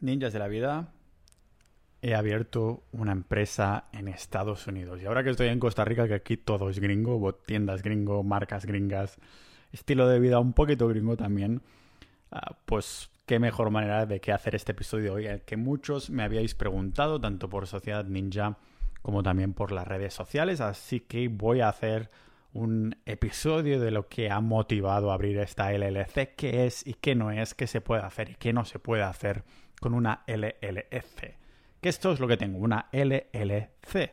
Ninjas de la vida, he abierto una empresa en Estados Unidos. Y ahora que estoy en Costa Rica, que aquí todo es gringo, tiendas gringo, marcas gringas, estilo de vida un poquito gringo también, ah, pues qué mejor manera de que hacer este episodio hoy, que muchos me habíais preguntado, tanto por Sociedad Ninja como también por las redes sociales. Así que voy a hacer un episodio de lo que ha motivado a abrir esta LLC, qué es y qué no es, qué se puede hacer y qué no se puede hacer con una LLC. Que esto es lo que tengo, una LLC.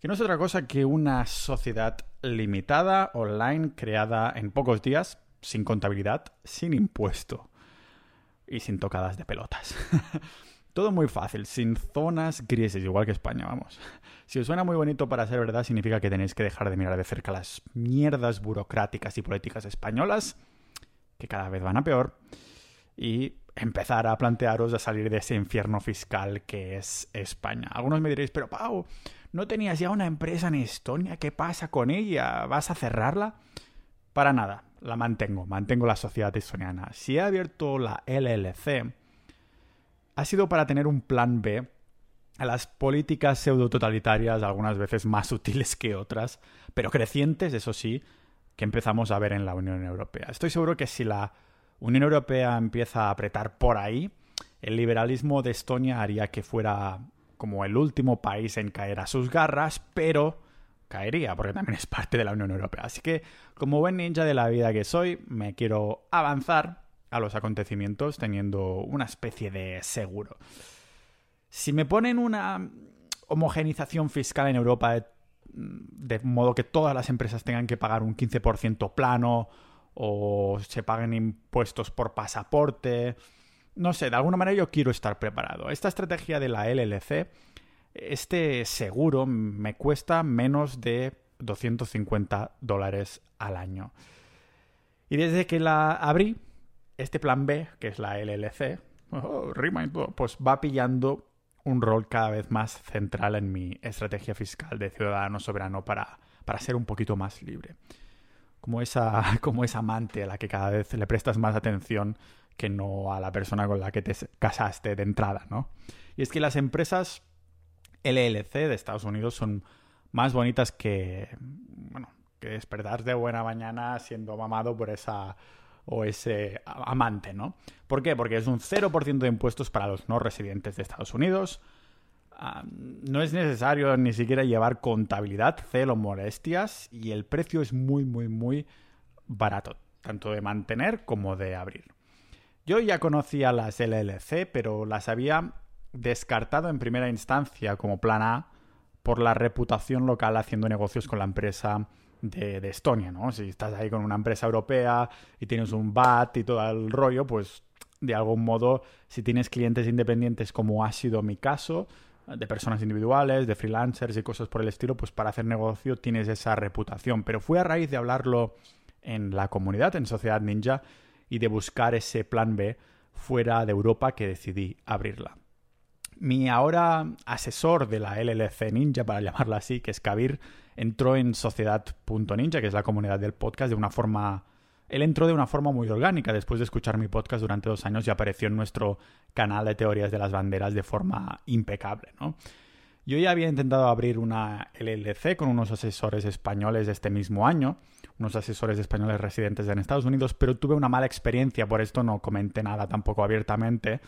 Que no es otra cosa que una sociedad limitada, online, creada en pocos días, sin contabilidad, sin impuesto y sin tocadas de pelotas. Todo muy fácil, sin zonas grises, igual que España, vamos. Si os suena muy bonito para ser verdad, significa que tenéis que dejar de mirar de cerca las mierdas burocráticas y políticas españolas, que cada vez van a peor, y empezar a plantearos a salir de ese infierno fiscal que es España. Algunos me diréis, pero Pau, ¿no tenías ya una empresa en Estonia? ¿Qué pasa con ella? ¿Vas a cerrarla? Para nada, la mantengo, mantengo la sociedad estoniana. Si he abierto la LLC, ha sido para tener un plan B a las políticas pseudo-totalitarias, algunas veces más útiles que otras, pero crecientes, eso sí, que empezamos a ver en la Unión Europea. Estoy seguro que si la Unión Europea empieza a apretar por ahí, el liberalismo de Estonia haría que fuera como el último país en caer a sus garras, pero caería, porque también es parte de la Unión Europea. Así que, como buen ninja de la vida que soy, me quiero avanzar a los acontecimientos teniendo una especie de seguro. Si me ponen una homogenización fiscal en Europa de, modo que todas las empresas tengan que pagar un 15% plano o se paguen impuestos por pasaporte, no sé, de alguna manera yo quiero estar preparado. Esta estrategia de la LLC, este seguro me cuesta menos de 250 dólares al año. Y desde que la abrí, este plan B, que es la LLC, oh, pues va pillando un rol cada vez más central en mi estrategia fiscal de ciudadano soberano para, para ser un poquito más libre. Como esa, como esa amante a la que cada vez le prestas más atención que no a la persona con la que te casaste de entrada, ¿no? Y es que las empresas LLC de Estados Unidos son más bonitas que, bueno, que despertar de buena mañana siendo mamado por esa o ese amante, ¿no? ¿Por qué? Porque es un 0% de impuestos para los no residentes de Estados Unidos. No es necesario ni siquiera llevar contabilidad, celo, molestias y el precio es muy, muy, muy barato, tanto de mantener como de abrir. Yo ya conocía las LLC, pero las había descartado en primera instancia como plan A por la reputación local haciendo negocios con la empresa de, Estonia, ¿no? Si estás ahí con una empresa europea y tienes un VAT y todo el rollo, pues de algún modo, si tienes clientes independientes como ha sido mi caso, de personas individuales, de freelancers y cosas por el estilo, pues para hacer negocio tienes esa reputación. Pero fue a raíz de hablarlo en la comunidad, en Sociedad Ninja, y de buscar ese plan B fuera de Europa que decidí abrirla. Mi ahora asesor de la LLC Ninja, para llamarla así, que es Kabir, entró en Sociedad.ninja, que es la comunidad del podcast, de una forma... Él entró de una forma muy orgánica después de escuchar mi podcast durante dos años y apareció en nuestro canal de teorías de las banderas de forma impecable, ¿no? Yo ya había intentado abrir una LLC con unos asesores españoles este mismo año, unos asesores españoles residentes en Estados Unidos, pero tuve una mala experiencia, por esto no comenté nada tampoco abiertamente,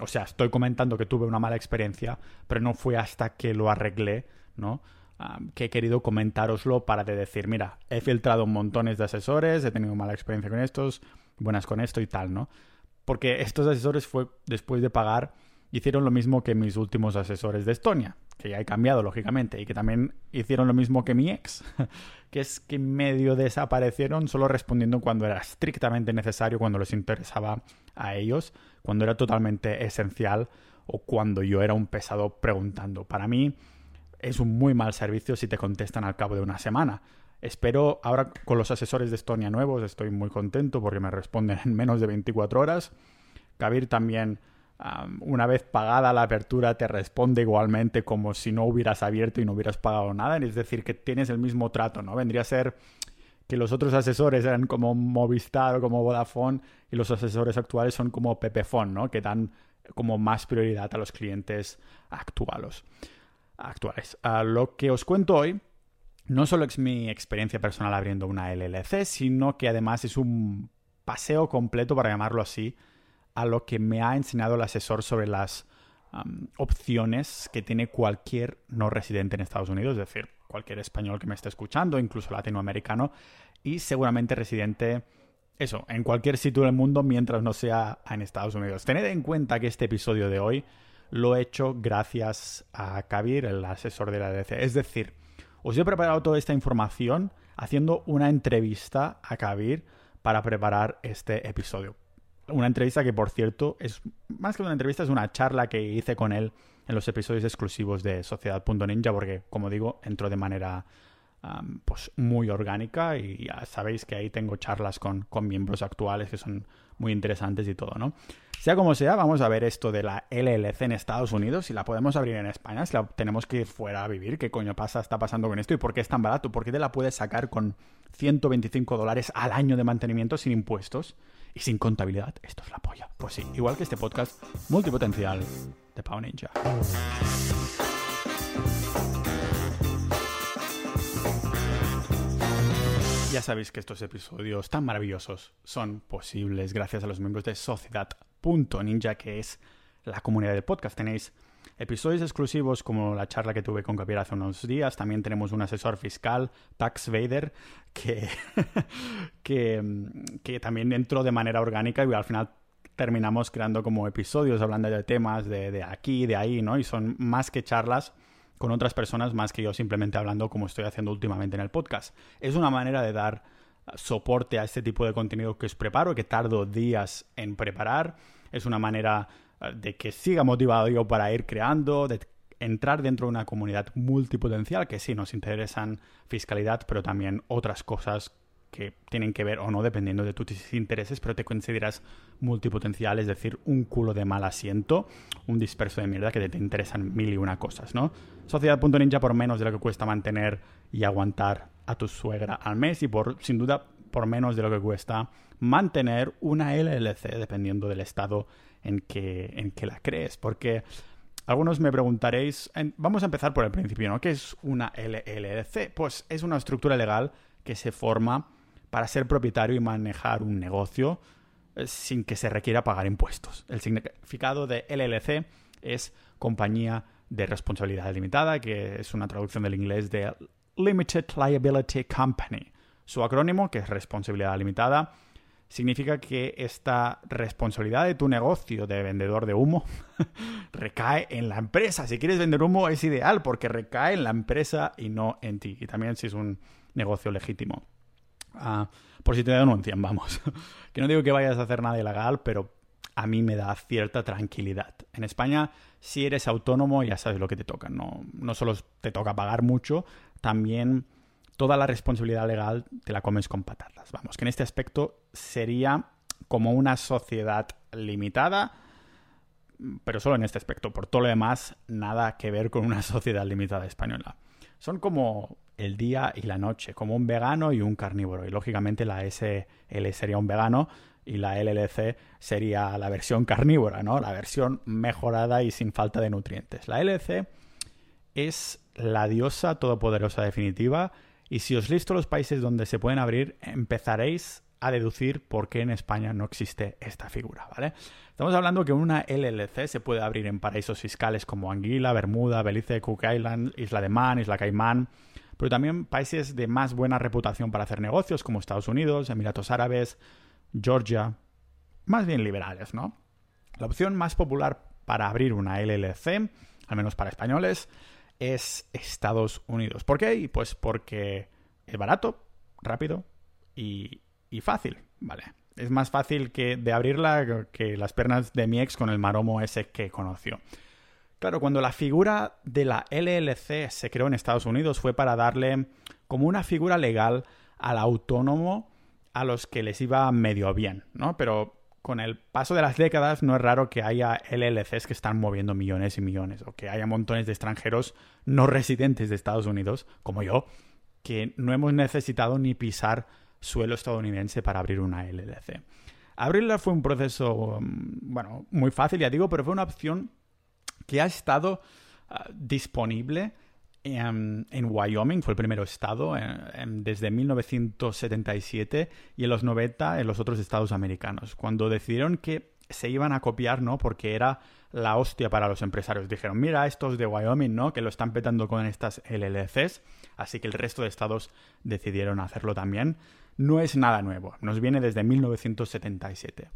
o sea, estoy comentando que tuve una mala experiencia, pero no fue hasta que lo arreglé, ¿no? Que he querido comentároslo para decir, mira, he filtrado montones de asesores, he tenido mala experiencia con estos, buenas con esto y tal, ¿no? Porque estos asesores fue después de pagar, hicieron lo mismo que mis últimos asesores de Estonia, que ya he cambiado, lógicamente, y que también hicieron lo mismo que mi ex, que es que medio desaparecieron solo respondiendo cuando era estrictamente necesario, cuando les interesaba a ellos, cuando era totalmente esencial o cuando yo era un pesado preguntando. Para mí es un muy mal servicio si te contestan al cabo de una semana. Espero, ahora con los asesores de Estonia nuevos, estoy muy contento porque me responden en menos de 24 horas. Kabir también una vez pagada la apertura te responde igualmente como si no hubieras abierto y no hubieras pagado nada. Es decir, que tienes el mismo trato, ¿no? Vendría a ser que los otros asesores eran como Movistar o como Vodafone y los asesores actuales son como Pepefon, ¿no? Que dan como más prioridad a los clientes actuales. Actuales. lo que os cuento hoy no solo es mi experiencia personal abriendo una LLC, sino que además es un paseo completo, para llamarlo así, a lo que me ha enseñado el asesor sobre las opciones que tiene cualquier no residente en Estados Unidos, es decir, cualquier español que me esté escuchando, incluso latinoamericano, y seguramente residente, eso, en cualquier sitio del mundo mientras no sea en Estados Unidos. Tened en cuenta que este episodio de hoy lo he hecho gracias a Kabir, el asesor de la DC. Es decir, os he preparado toda esta información haciendo una entrevista a Kabir para preparar este episodio. Una entrevista que, por cierto, es más que una entrevista, es una charla que hice con él en los episodios exclusivos de Sociedad.ninja, porque, como digo, entró de manera pues muy orgánica y ya sabéis que ahí tengo charlas con, con miembros actuales que son muy interesantes y todo, ¿no? Sea como sea, vamos a ver esto de la LLC en Estados Unidos, si la podemos abrir en España, si la tenemos que ir fuera a vivir, qué coño pasa, está pasando con esto y por qué es tan barato, por qué te la puedes sacar con 125 dólares al año de mantenimiento sin impuestos y sin contabilidad. Esto es la polla. Pues sí, igual que este podcast multipotencial de Pau Ninja. Ya sabéis que estos episodios tan maravillosos son posibles gracias a los miembros de Sociedad.ninja, que es la comunidad del podcast. Tenéis episodios exclusivos como la charla que tuve con Gabriel hace unos días. También tenemos un asesor fiscal, Tax Vader, que, que, también entró de manera orgánica y al final terminamos creando como episodios hablando de temas de, de aquí, de ahí, ¿no? Y son más que charlas con otras personas más que yo simplemente hablando como estoy haciendo últimamente en el podcast. Es una manera de dar soporte a este tipo de contenido que os preparo, que tardo días en preparar. Es una manera eh, de que siga motivado yo para ir creando, de entrar dentro de una comunidad multipotencial, que sí nos interesan fiscalidad, pero también otras cosas que tienen que ver o no dependiendo de tus intereses, pero te consideras multipotencial, es decir, un culo de mal asiento, un disperso de mierda que te interesan mil y una cosas, ¿no? Sociedad.ninja por menos de lo que cuesta mantener y aguantar a tu suegra al mes y por, sin duda, por menos de lo que cuesta mantener una LLC dependiendo del estado en que, en que la crees, porque algunos me preguntaréis, vamos a empezar por el principio, ¿no? ¿Qué es una LLC? Pues es una estructura legal que se forma para ser propietario y manejar un negocio eh, sin que se requiera pagar impuestos. El significado de LLC es compañía de responsabilidad limitada, que es una traducción del inglés de Limited Liability Company. Su acrónimo, que es responsabilidad limitada, significa que esta responsabilidad de tu negocio de vendedor de humo recae en la empresa. Si quieres vender humo es ideal porque recae en la empresa y no en ti. Y también si es un negocio legítimo. Ah, por si te denuncian, vamos. que no digo que vayas a hacer nada ilegal, pero a mí me da cierta tranquilidad. En España, si eres autónomo, ya sabes lo que te toca. No, no solo te toca pagar mucho, también toda la responsabilidad legal te la comes con patatas. Vamos, que en este aspecto sería como una sociedad limitada, pero solo en este aspecto. Por todo lo demás, nada que ver con una sociedad limitada española. Son como el día y la noche, como un vegano y un carnívoro. Y lógicamente la SL sería un vegano y la LLC sería la versión carnívora, ¿no? La versión mejorada y sin falta de nutrientes. La LLC es la diosa todopoderosa definitiva y si os listo los países donde se pueden abrir, empezaréis a deducir por qué en España no existe esta figura, ¿vale? Estamos hablando que una LLC se puede abrir en paraísos fiscales como Anguila, Bermuda, Belice, Cook Island, Isla de Man, Isla Caimán, pero también países de más buena reputación para hacer negocios como Estados Unidos, Emiratos Árabes, Georgia, más bien liberales, ¿no? La opción más popular para abrir una LLC, al menos para españoles, es Estados Unidos. ¿Por qué? Pues porque es barato, rápido y, y fácil, ¿vale? Es más fácil que de abrirla que las pernas de mi ex con el maromo ese que conoció. Claro, cuando la figura de la LLC se creó en Estados Unidos fue para darle como una figura legal al autónomo a los que les iba medio bien, ¿no? Pero con el paso de las décadas no es raro que haya LLCs que están moviendo millones y millones o que haya montones de extranjeros no residentes de Estados Unidos, como yo, que no hemos necesitado ni pisar suelo estadounidense para abrir una LLC. Abrirla fue un proceso, mm, bueno, muy fácil, ya digo, pero fue una opción que ha estado ah, disponible en, Wyoming, fue el primer estado, desde 1977 y en los 90 en los otros estados americanos, cuando decidieron que se iban a copiar, ¿no? Porque era la hostia para los empresarios. Dijeron, mira estos de Wyoming, ¿no? Que lo están petando con estas LLCs, así que el resto de estados decidieron hacerlo también. No es nada nuevo, nos viene desde 1977.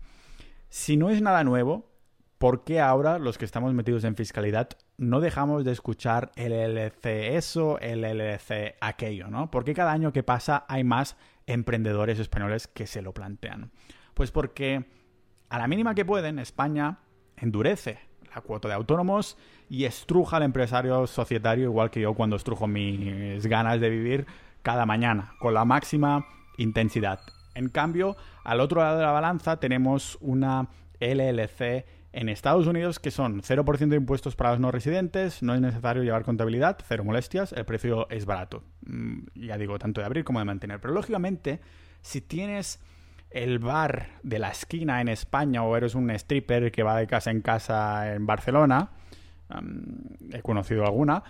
Si no es nada nuevo, ¿por qué ahora los que estamos metidos en fiscalidad no dejamos de escuchar LLC eso, LLC aquello, ¿no? ¿Por qué cada año que pasa hay más emprendedores españoles que se lo plantean? Pues porque a la mínima que pueden, España endurece la cuota de autónomos y estruja al empresario societario igual que yo cuando estrujo mis ganas de vivir cada mañana, con la máxima intensidad. En cambio, al otro lado de la balanza tenemos una LLC en Estados Unidos que son 0% de impuestos para los no residentes, no es necesario llevar contabilidad, cero molestias, el precio es barato. Mm, ya digo, tanto de abrir como de mantener. Pero lógicamente, si tienes el bar de la esquina en España o eres un stripper que va de casa en casa en Barcelona, he conocido alguna,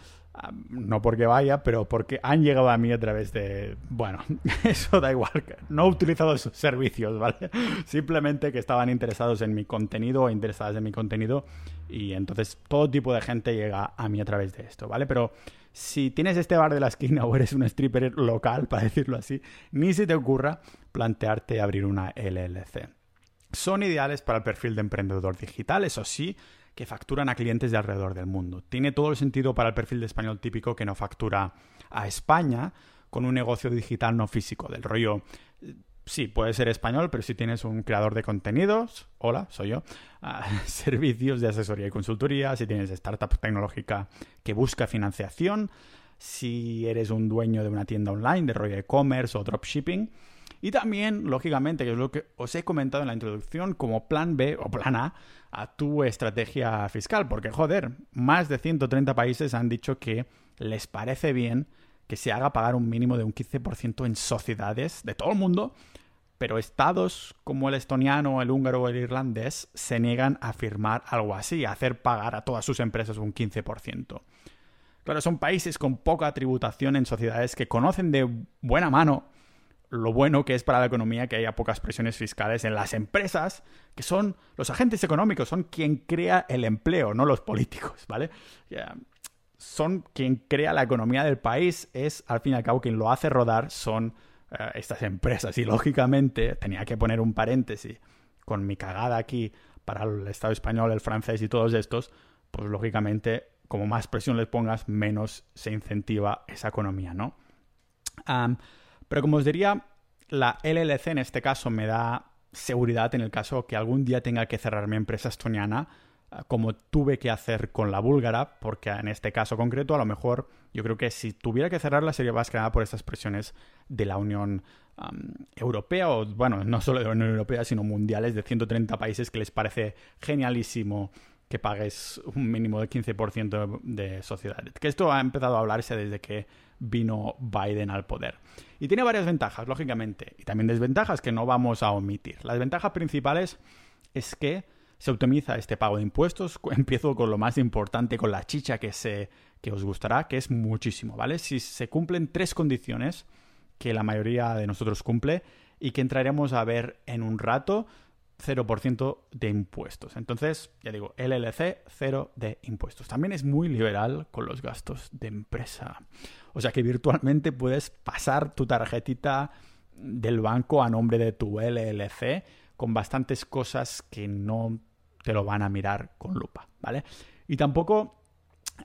no porque vaya, pero porque han llegado a mí a través de... Bueno, eso da igual, no he utilizado esos servicios, ¿vale? Simplemente que estaban interesados en mi contenido o interesadas en mi contenido y entonces todo tipo de gente llega a mí a través de esto, ¿vale? Pero si tienes este bar de la esquina o eres un stripper local, para decirlo así, ni se te ocurra plantearte abrir una LLC. Son ideales para el perfil de emprendedor digital, eso sí, que facturan a clientes de alrededor del mundo. Tiene todo el sentido para el perfil de español típico que no factura a España con un negocio digital no físico, del rollo sí, puede ser español, pero si tienes un creador de contenidos, hola, soy yo, ah, servicios de asesoría y consultoría, si tienes startup tecnológica que busca financiación, si eres un dueño de una tienda online de rollo e-commerce o dropshipping. Y también, lógicamente, que es lo que os he comentado en la introducción, como plan B o plan A a tu estrategia fiscal. Porque, joder, más de 130 países han dicho que les parece bien que se haga pagar un mínimo de un 15% en sociedades de todo el mundo, pero estados como el estoniano, el húngaro o el irlandés se niegan a firmar algo así, a hacer pagar a todas sus empresas un 15%. Claro, son países con poca tributación en sociedades que conocen de buena mano lo bueno que es para la economía que haya pocas presiones fiscales en las empresas, que son los agentes económicos, son quien crea el empleo, no los políticos, ¿vale? son quien crea la economía del país, es al fin y al cabo quien lo hace rodar, son eh, estas empresas. Y lógicamente tenía que poner un paréntesis con mi cagada aquí para el Estado español, el francés y todos estos, pues lógicamente como más presión les pongas, menos se incentiva esa economía, ¿no? Pero como os diría, la LLC en este caso me da seguridad en el caso que algún día tenga que cerrar mi empresa estoniana como tuve que hacer con la búlgara, porque en este caso concreto a lo mejor yo creo que si tuviera que cerrarla sería más que por estas presiones de la Unión Europea, o bueno, no solo de la Unión Europea, sino mundiales de 130 países que les parece genialísimo que pagues un mínimo de 15% de sociedades. Que esto ha empezado a hablarse desde que vino Biden al poder. Y tiene varias ventajas, lógicamente, y también desventajas que no vamos a omitir. Las ventajas principales es que se optimiza este pago de impuestos. Empiezo con lo más importante, con la chicha que, se, que os gustará, que es muchísimo, ¿vale? Si se cumplen tres condiciones que la mayoría de nosotros cumple y que entraremos a ver en un rato, 0% de impuestos. Entonces, ya digo, LLC, cero de impuestos. También es muy liberal con los gastos de empresa. O sea que virtualmente puedes pasar tu tarjetita del banco a nombre de tu LLC con bastantes cosas que no te lo van a mirar con lupa, ¿vale? Y tampoco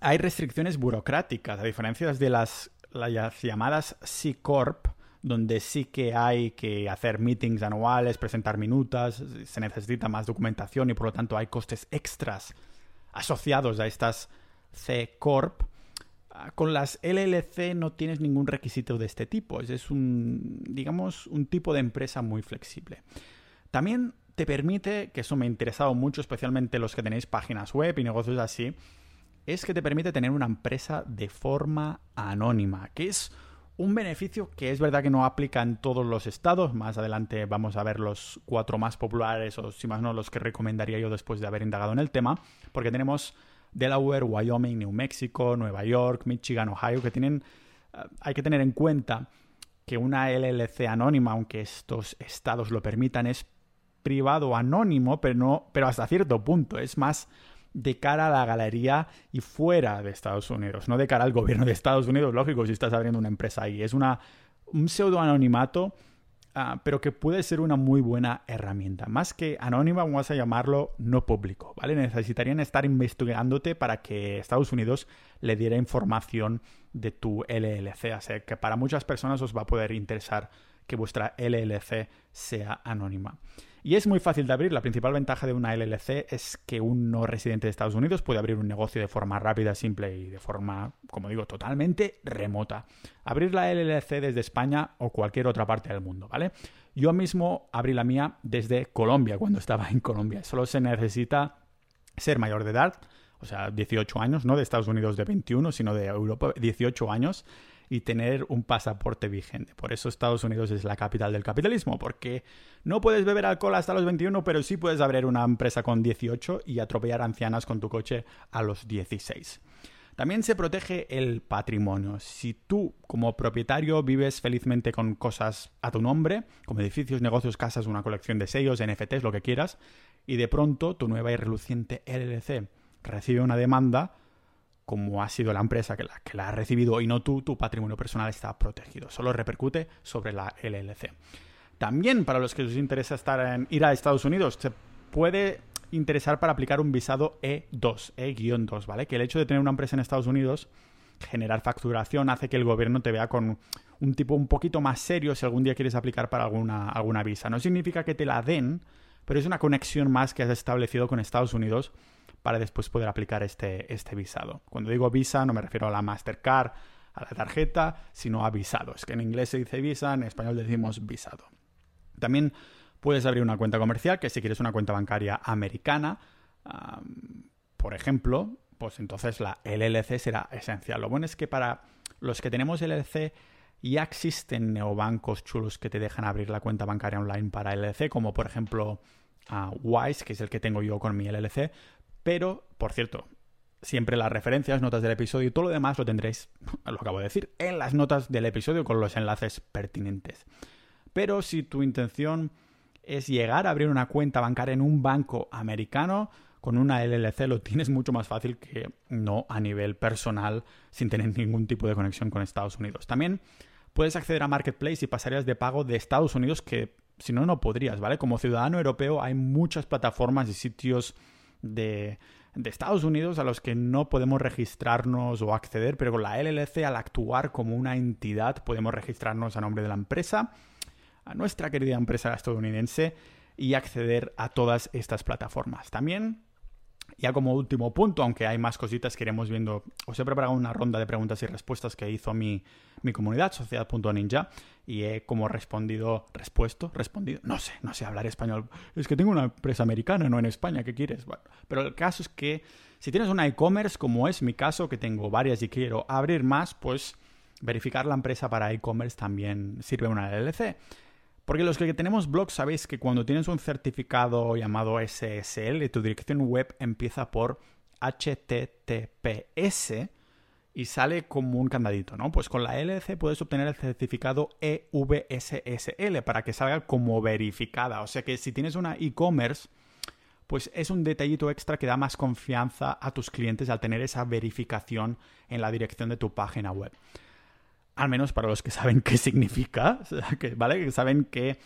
hay restricciones burocráticas, a diferencia de las, las llamadas C Corp, donde sí que hay que hacer meetings anuales, presentar minutas, se necesita más documentación y por lo tanto hay costes extras asociados a estas C Corp. Ah, con las LLC no tienes ningún requisito de este tipo, es un, digamos, un tipo de empresa muy flexible. También te permite, que eso me ha interesado mucho, especialmente los que tenéis páginas web y negocios así, es que te permite tener una empresa de forma anónima, que es un beneficio que es verdad que no aplica en todos los estados. Más adelante vamos a ver los cuatro más populares, o si más no, los que recomendaría yo después de haber indagado en el tema, porque tenemos Delaware, Wyoming, New Mexico, Nueva York, Michigan, Ohio, que tienen. Eh, hay que tener en cuenta que una LLC anónima, aunque estos estados lo permitan, es privado anónimo, pero no, pero hasta cierto punto. Es más de cara a la galería y fuera de Estados Unidos, no de cara al gobierno de Estados Unidos, lógico, si estás abriendo una empresa ahí. Es una, un pseudo anonimato, ah, pero que puede ser una muy buena herramienta. Más que anónima, vamos a llamarlo no público, ¿vale? Necesitarían estar investigándote para que Estados Unidos le diera información de tu LLC. Así que para muchas personas os va a poder interesar que vuestra LLC sea anónima. Y es muy fácil de abrir. La principal ventaja de una LLC es que un no residente de Estados Unidos puede abrir un negocio de forma rápida, simple y de forma, como digo, totalmente remota. Abrir la LLC desde España o cualquier otra parte del mundo, ¿vale? Yo mismo abrí la mía desde Colombia, cuando estaba en Colombia. Solo se necesita ser mayor de edad, o sea, 18 años, no de Estados Unidos de 21, sino de Europa, 18 años y tener un pasaporte vigente. Por eso Estados Unidos es la capital del capitalismo, porque no puedes beber alcohol hasta los 21, pero sí puedes abrir una empresa con 18 y atropellar ancianas con tu coche a los 16. También se protege el patrimonio. Si tú, como propietario, vives felizmente con cosas a tu nombre, como edificios, negocios, casas, una colección de sellos, NFTs, lo que quieras, y de pronto tu nueva y reluciente LLC recibe una demanda, como ha sido la empresa que la, ha recibido y no tú, tu patrimonio personal está protegido. Solo repercute sobre la LLC. También para los que os interesa estar en, ir a Estados Unidos, se puede interesar para aplicar un visado E2, E-2, ¿vale? Que el hecho de tener una empresa en Estados Unidos, generar facturación, hace que el gobierno te vea con un tipo un poquito más serio si algún día quieres aplicar para alguna, alguna visa. No significa que te la den, pero es una conexión más que has establecido con Estados Unidos para después poder aplicar este, este visado. Cuando digo visa no me refiero a la Mastercard, a la tarjeta, sino a visado. Es que en inglés se dice visa, en español decimos visado. También puedes abrir una cuenta comercial, que si quieres una cuenta bancaria americana, por ejemplo, pues entonces la LLC será esencial. Lo bueno es que para los que tenemos LLC ya existen neobancos chulos que te dejan abrir la cuenta bancaria online para LLC, como por ejemplo Wise, que es el que tengo yo con mi LLC, pero, por cierto, siempre las referencias, notas del episodio y todo lo demás lo tendréis, lo acabo de decir, en las notas del episodio con los enlaces pertinentes. Pero si tu intención es llegar a abrir una cuenta bancaria en un banco americano, con una LLC lo tienes mucho más fácil que no a nivel personal sin tener ningún tipo de conexión con Estados Unidos. También puedes acceder a Marketplace y pasarías de pago de Estados Unidos que si no, no podrías, ¿vale? Como ciudadano europeo hay muchas plataformas y sitios de, Estados Unidos a los que no podemos registrarnos o acceder, pero con la LLC al actuar como una entidad podemos registrarnos a nombre de la empresa, a nuestra querida empresa estadounidense y acceder a todas estas plataformas. También ya como último punto, aunque hay más cositas que iremos viendo, os he preparado una ronda de preguntas y respuestas que hizo mi, mi comunidad, sociedad.ninja, y he como respondido, respuesto, respondido, no sé, no sé hablar español, es que tengo una empresa americana, no en España, ¿qué quieres? Bueno, pero el caso es que si tienes una e-commerce, como es mi caso, que tengo varias y quiero abrir más, pues verificar la empresa para e-commerce también sirve una LLC. Porque los que tenemos blogs sabéis que cuando tienes un certificado llamado SSL, tu dirección web empieza por HTTPS y sale como un candadito, ¿no? Pues con la LLC puedes obtener el certificado EVSSL para que salga como verificada. O sea que si tienes una e-commerce, pues es un detallito extra que da más confianza a tus clientes al tener esa verificación en la dirección de tu página web al menos para los que saben qué significa, ¿vale? Que saben que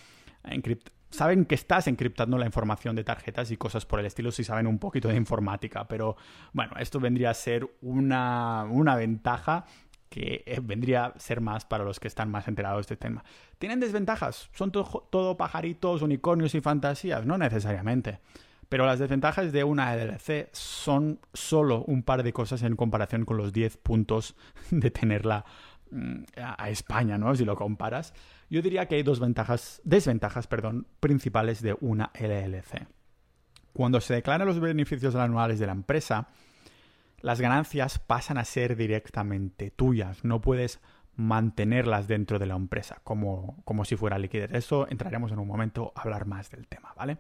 saben que estás encriptando la información de tarjetas y cosas por el estilo si saben un poquito de informática, pero bueno, esto vendría a ser una, una ventaja que eh, vendría a ser más para los que están más enterados de este tema. ¿Tienen desventajas? ¿Son todo pajaritos, unicornios y fantasías? No necesariamente. Pero las desventajas de una LLC son solo un par de cosas en comparación con los 10 puntos de tenerla Mm, a España, ¿no? Si lo comparas, yo diría que hay dos ventajas, desventajas, perdón, principales de una LLC. Cuando se declaran los beneficios anuales de la empresa, las ganancias pasan a ser directamente tuyas. No puedes mantenerlas dentro de la empresa, como, como si fuera liquidez. Eso entraremos en un momento a hablar más del tema, ¿vale?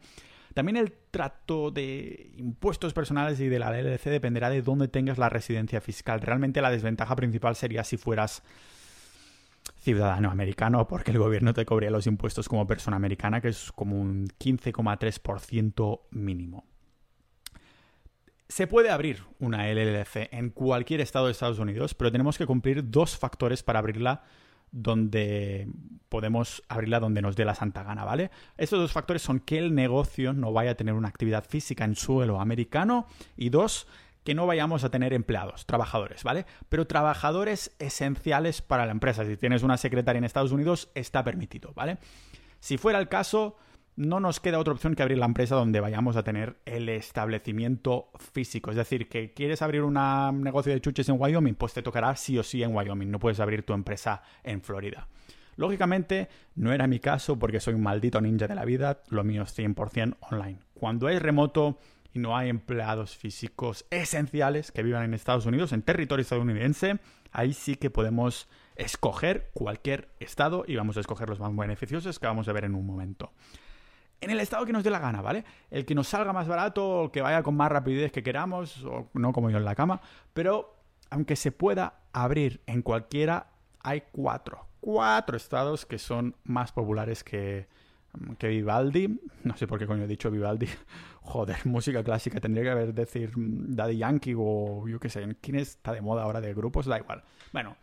También el trato de impuestos personales y de la LLC dependerá de dónde tengas la residencia fiscal. Realmente la desventaja principal sería si fueras ciudadano americano, porque el gobierno te cobría los impuestos como persona americana, que es como un 15,3% mínimo. Se puede abrir una LLC en cualquier estado de Estados Unidos, pero tenemos que cumplir dos factores para abrirla donde podemos abrirla donde nos dé la santa gana, ¿vale? Estos dos factores son que el negocio no vaya a tener una actividad física en suelo americano y dos, que no vayamos a tener empleados, trabajadores, ¿vale? Pero trabajadores esenciales para la empresa. Si tienes una secretaria en Estados Unidos, está permitido, ¿vale? Si fuera el caso, no nos queda otra opción que abrir la empresa donde vayamos a tener el establecimiento físico. Es decir, que quieres abrir un negocio de chuches en Wyoming, pues te tocará sí o sí en Wyoming. No puedes abrir tu empresa en Florida. Lógicamente, no era mi caso porque soy un maldito ninja de la vida, lo mío es 100% online. Cuando es remoto y no hay empleados físicos esenciales que vivan en Estados Unidos, en territorio estadounidense, ahí sí que podemos escoger cualquier estado y vamos a escoger los más beneficiosos que vamos a ver en un momento. En el estado que nos dé la gana, ¿vale? El que nos salga más barato, el que vaya con más rapidez que queramos, o no como yo en la cama, pero aunque se pueda abrir en cualquiera, hay cuatro, cuatro estados que son más populares que, que Vivaldi. No sé por qué coño he dicho Vivaldi. Joder, música clásica. Tendría que haber decir Daddy Yankee o yo qué sé. ¿Quién está de moda ahora de grupos? Da igual. Bueno,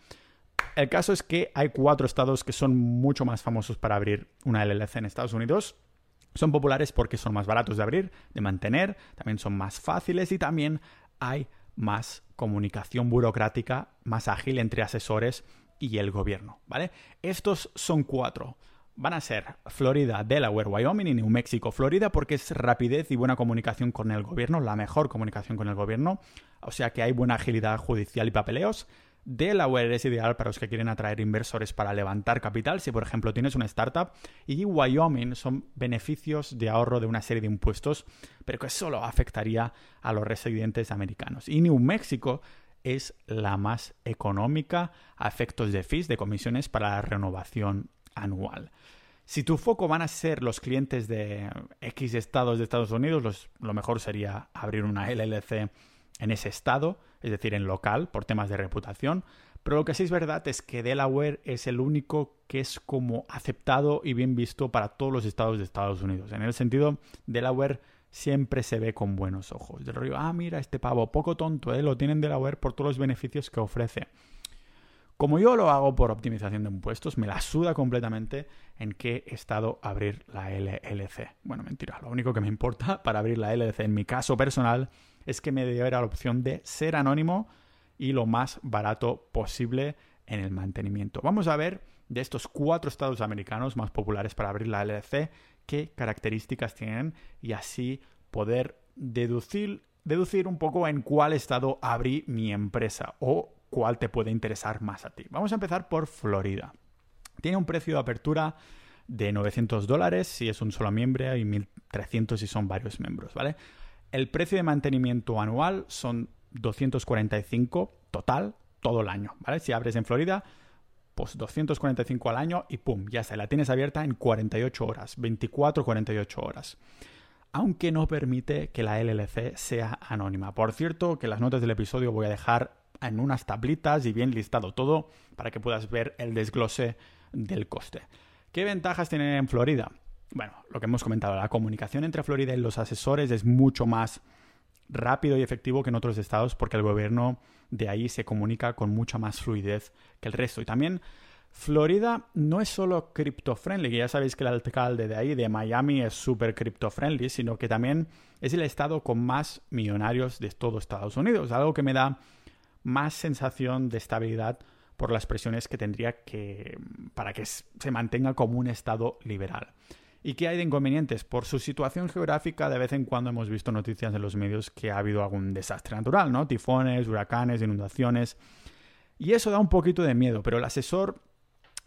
el caso es que hay cuatro estados que son mucho más famosos para abrir una LLC en Estados Unidos. Son populares porque son más baratos de abrir, de mantener, también son más fáciles y también hay más comunicación burocrática, más ágil entre asesores y el gobierno, ¿vale? Estos son cuatro van a ser Florida, Delaware, Wyoming y New Mexico. Florida porque es rapidez y buena comunicación con el gobierno, la mejor comunicación con el gobierno, o sea que hay buena agilidad judicial y papeleos. Delaware es ideal para los que quieren atraer inversores para levantar capital, si por ejemplo tienes una startup, y Wyoming son beneficios de ahorro de una serie de impuestos, pero que solo afectaría a los residentes americanos. Y New Mexico es la más económica a efectos de fees, de comisiones para la renovación anual. Si tu foco van a ser los clientes de X estados de Estados Unidos, lo mejor sería abrir una LLC en ese estado, es decir, en local, por temas de reputación. Pero lo que sí es verdad es que Delaware es el único que es como aceptado y bien visto para todos los estados de Estados Unidos. En el sentido, Delaware siempre se ve con buenos ojos. Del rollo, ah, mira, este pavo, poco tonto, ¿eh? lo tienen Delaware por todos los beneficios que ofrece. Como yo lo hago por optimización de impuestos, me la suda completamente en qué estado abrir la LLC. Bueno, mentira, lo único que me importa para abrir la LLC en mi caso personal es que me dé la opción de ser anónimo y lo más barato posible en el mantenimiento. Vamos a ver de estos cuatro estados americanos más populares para abrir la LLC qué características tienen y así poder deducir, deducir un poco en cuál estado abrí mi empresa o cuál te puede interesar más a ti. Vamos a empezar por Florida. Tiene un precio de apertura de 900 dólares si es un solo miembro y 1300 si son varios miembros, ¿vale? El precio de mantenimiento anual son 245 total todo el año, ¿vale? Si abres en Florida, pues 245 al año y pum, ya está, la tienes abierta en 48 horas, 24 48 horas. Aunque no permite que la LLC sea anónima. Por cierto, que las notas del episodio voy a dejar en unas tablitas y bien listado todo para que puedas ver el desglose del coste. ¿Qué ventajas tiene en Florida? Bueno, lo que hemos comentado, la comunicación entre Florida y los asesores es mucho más rápido y efectivo que en otros estados porque el gobierno de ahí se comunica con mucha más fluidez que el resto. Y también Florida no es solo crypto friendly, ya sabéis que el alcalde de ahí, de Miami, es súper crypto friendly, sino que también es el estado con más millonarios de todo Estados Unidos, algo que me da más sensación de estabilidad por las presiones que tendría que para que se mantenga como un estado liberal. ¿Y qué hay de inconvenientes? Por su situación geográfica, de vez en cuando hemos visto noticias en los medios que ha habido algún desastre natural, ¿no? Tifones, huracanes, inundaciones. Y eso da un poquito de miedo, pero el asesor,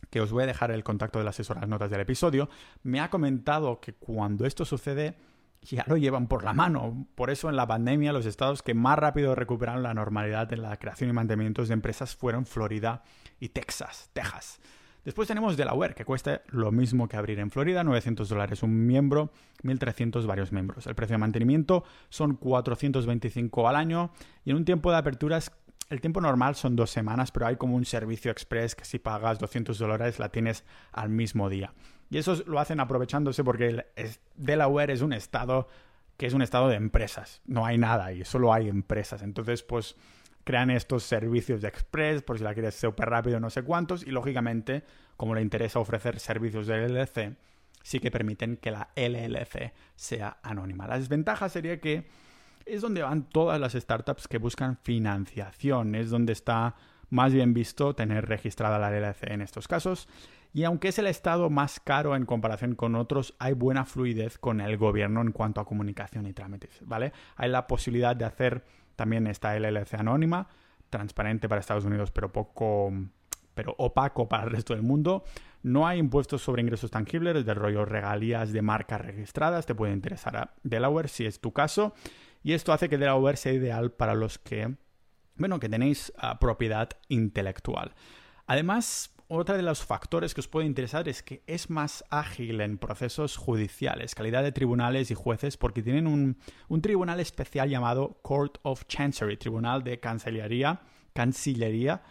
que os voy a dejar el contacto del asesor en las notas del episodio, me ha comentado que cuando esto sucede, ya lo llevan por la mano. Por eso en la pandemia los estados que más rápido recuperaron la normalidad en la creación y mantenimiento de empresas fueron Florida y Texas, Texas. Después tenemos Delaware, que cuesta lo mismo que abrir en Florida, 900 dólares un miembro, 1.300 varios miembros. El precio de mantenimiento son 425 al año y en un tiempo de aperturas el tiempo normal son dos semanas, pero hay como un servicio express que si pagas 200 dólares la tienes al mismo día. Y eso lo hacen aprovechándose porque Delaware es un estado que es un estado de empresas. No hay nada y solo hay empresas. Entonces, pues crean estos servicios de express por si la quieres súper rápido, no sé cuántos. Y lógicamente, como le interesa ofrecer servicios de LLC, sí que permiten que la LLC sea anónima. La desventaja sería que es donde van todas las startups que buscan financiación, es donde está más bien visto tener registrada la LLC en estos casos. Y aunque es el estado más caro en comparación con otros, hay buena fluidez con el gobierno en cuanto a comunicación y trámites, ¿vale? Hay la posibilidad de hacer también esta LLC anónima, transparente para Estados Unidos, pero poco pero opaco para el resto del mundo. No hay impuestos sobre ingresos tangibles, del rollo regalías de marcas registradas, te puede interesar a Delaware si es tu caso. Y esto hace que Delaware sea ideal para los que, bueno, que tenéis ah, propiedad intelectual. Además, otro de los factores que os puede interesar es que es más ágil en procesos judiciales, calidad de tribunales y jueces, porque tienen un, tribunal especial llamado Court of Chancery, tribunal de cancillería, cancillería,